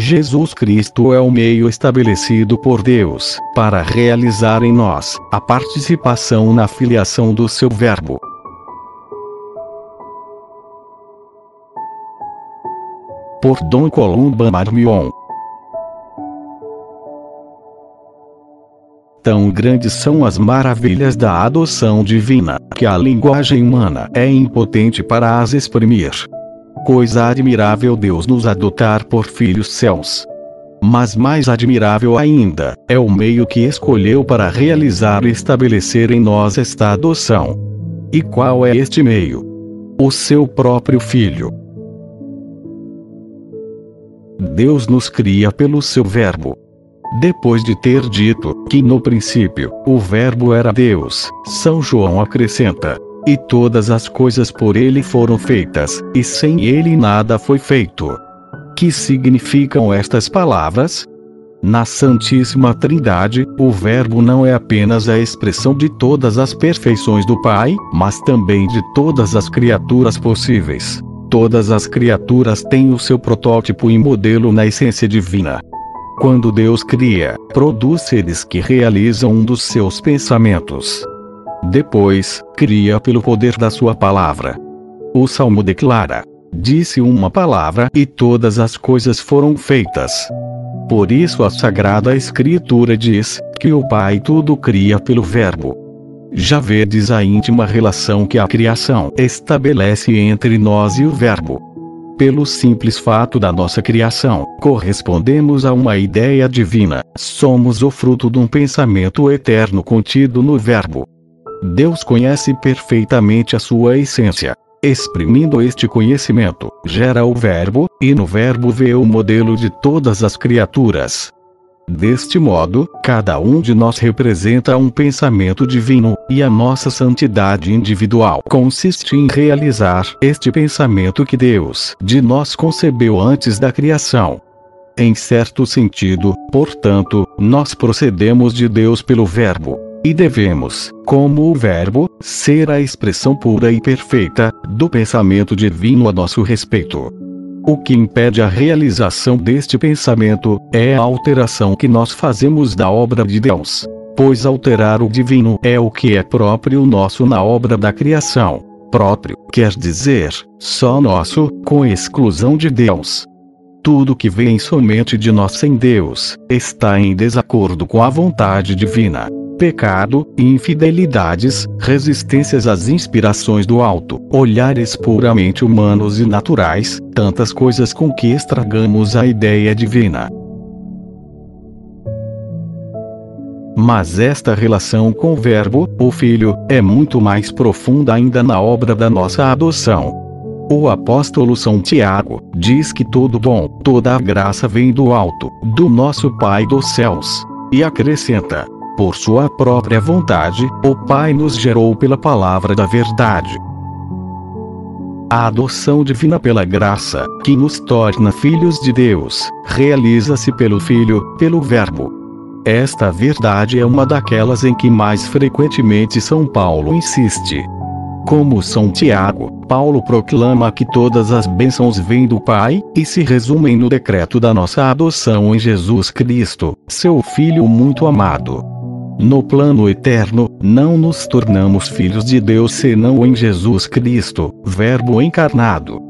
Jesus Cristo é o meio estabelecido por Deus para realizar em nós a participação na filiação do seu Verbo. Por Dom Columba Marmion. Tão grandes são as maravilhas da adoção divina, que a linguagem humana é impotente para as exprimir. Coisa admirável Deus nos adotar por filhos céus. Mas mais admirável ainda, é o meio que escolheu para realizar e estabelecer em nós esta adoção. E qual é este meio? O seu próprio Filho. Deus nos cria pelo seu Verbo. Depois de ter dito que no princípio o Verbo era Deus, São João acrescenta: e todas as coisas por ele foram feitas, e sem ele nada foi feito. Que significam estas palavras? Na Santíssima Trindade, o Verbo não é apenas a expressão de todas as perfeições do Pai, mas também de todas as criaturas possíveis. Todas as criaturas têm o seu protótipo e modelo na essência divina. Quando Deus cria, produz seres que realizam um dos seus pensamentos. Depois, cria pelo poder da sua palavra. O Salmo declara: Disse uma palavra e todas as coisas foram feitas. Por isso a Sagrada Escritura diz que o Pai tudo cria pelo Verbo. Já vedes a íntima relação que a criação estabelece entre nós e o Verbo. Pelo simples fato da nossa criação, correspondemos a uma ideia divina, somos o fruto de um pensamento eterno contido no Verbo. Deus conhece perfeitamente a sua essência. Exprimindo este conhecimento, gera o Verbo, e no Verbo vê o modelo de todas as criaturas. Deste modo, cada um de nós representa um pensamento divino, e a nossa santidade individual consiste em realizar este pensamento que Deus de nós concebeu antes da criação. Em certo sentido, portanto, nós procedemos de Deus pelo Verbo. E devemos, como o Verbo, ser a expressão pura e perfeita do pensamento divino a nosso respeito. O que impede a realização deste pensamento é a alteração que nós fazemos da obra de Deus. Pois alterar o divino é o que é próprio nosso na obra da criação. Próprio quer dizer só nosso, com exclusão de Deus. Tudo que vem somente de nós sem Deus está em desacordo com a vontade divina pecado, infidelidades, resistências às inspirações do alto, olhares puramente humanos e naturais, tantas coisas com que estragamos a ideia divina. Mas esta relação com o Verbo, o Filho, é muito mais profunda ainda na obra da nossa adoção. O apóstolo São Tiago diz que todo bom, toda a graça vem do alto, do nosso Pai dos céus. E acrescenta: por sua própria vontade, o Pai nos gerou pela palavra da verdade. A adoção divina pela graça, que nos torna filhos de Deus, realiza-se pelo Filho, pelo Verbo. Esta verdade é uma daquelas em que mais frequentemente São Paulo insiste. Como São Tiago, Paulo proclama que todas as bênçãos vêm do Pai, e se resumem no decreto da nossa adoção em Jesus Cristo, seu Filho muito amado. No plano eterno, não nos tornamos filhos de Deus senão em Jesus Cristo, Verbo encarnado.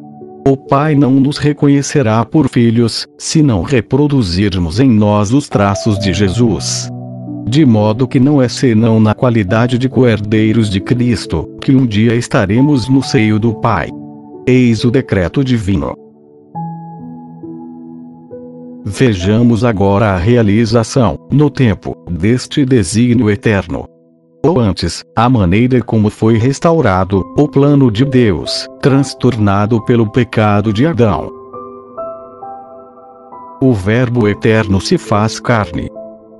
O Pai não nos reconhecerá por filhos, se não reproduzirmos em nós os traços de Jesus. De modo que não é senão na qualidade de coerdeiros de Cristo, que um dia estaremos no seio do Pai. Eis o decreto divino. Vejamos agora a realização, no tempo, deste desígnio eterno. Ou antes, a maneira como foi restaurado o plano de Deus, transtornado pelo pecado de Adão. O Verbo eterno se faz carne.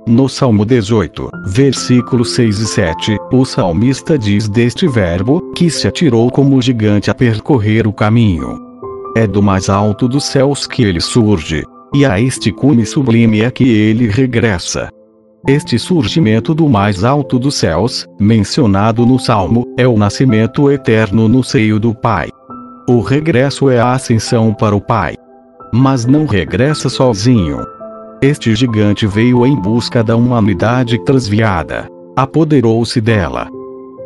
No Salmo 18, versículos 6 e 7, o salmista diz deste Verbo, que se atirou como gigante a percorrer o caminho. É do mais alto dos céus que ele surge, e a este cume sublime é que ele regressa. Este surgimento do mais alto dos céus, mencionado no Salmo, é o nascimento eterno no seio do Pai. O regresso é a ascensão para o Pai. Mas não regressa sozinho. Este gigante veio em busca da humanidade transviada. Apoderou-se dela.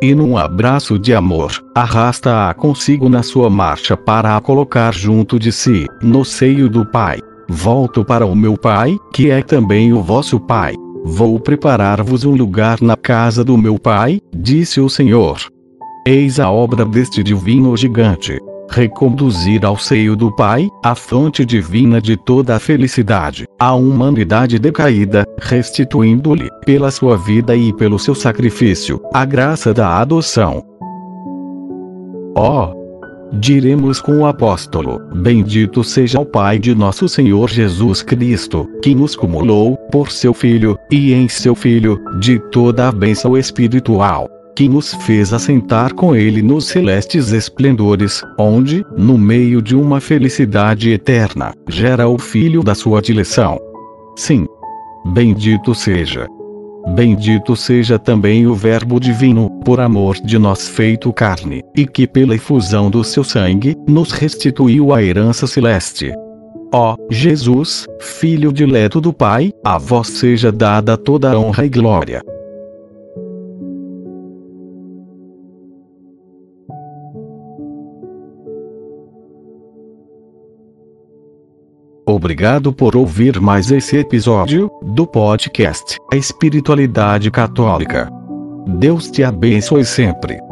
E num abraço de amor, arrasta-a consigo na sua marcha para a colocar junto de si, no seio do Pai. Volto para o meu Pai, que é também o vosso Pai. Vou preparar-vos um lugar na casa do meu Pai, disse o Senhor. Eis a obra deste divino gigante reconduzir ao seio do Pai, a fonte divina de toda a felicidade, a humanidade decaída, restituindo-lhe, pela sua vida e pelo seu sacrifício, a graça da adoção. Oh, diremos com o apóstolo: Bendito seja o Pai de nosso Senhor Jesus Cristo, que nos cumulou, por seu Filho, e em seu Filho, de toda a bênção espiritual que nos fez assentar com ele nos celestes esplendores, onde, no meio de uma felicidade eterna, gera o Filho da sua dileção. Sim. Bendito seja. Bendito seja também o Verbo Divino, por amor de nós feito carne, e que pela efusão do seu sangue, nos restituiu a herança celeste. Ó Jesus, Filho dileto do Pai, a vós seja dada toda a honra e glória. Obrigado por ouvir mais esse episódio do podcast A Espiritualidade Católica. Deus te abençoe sempre.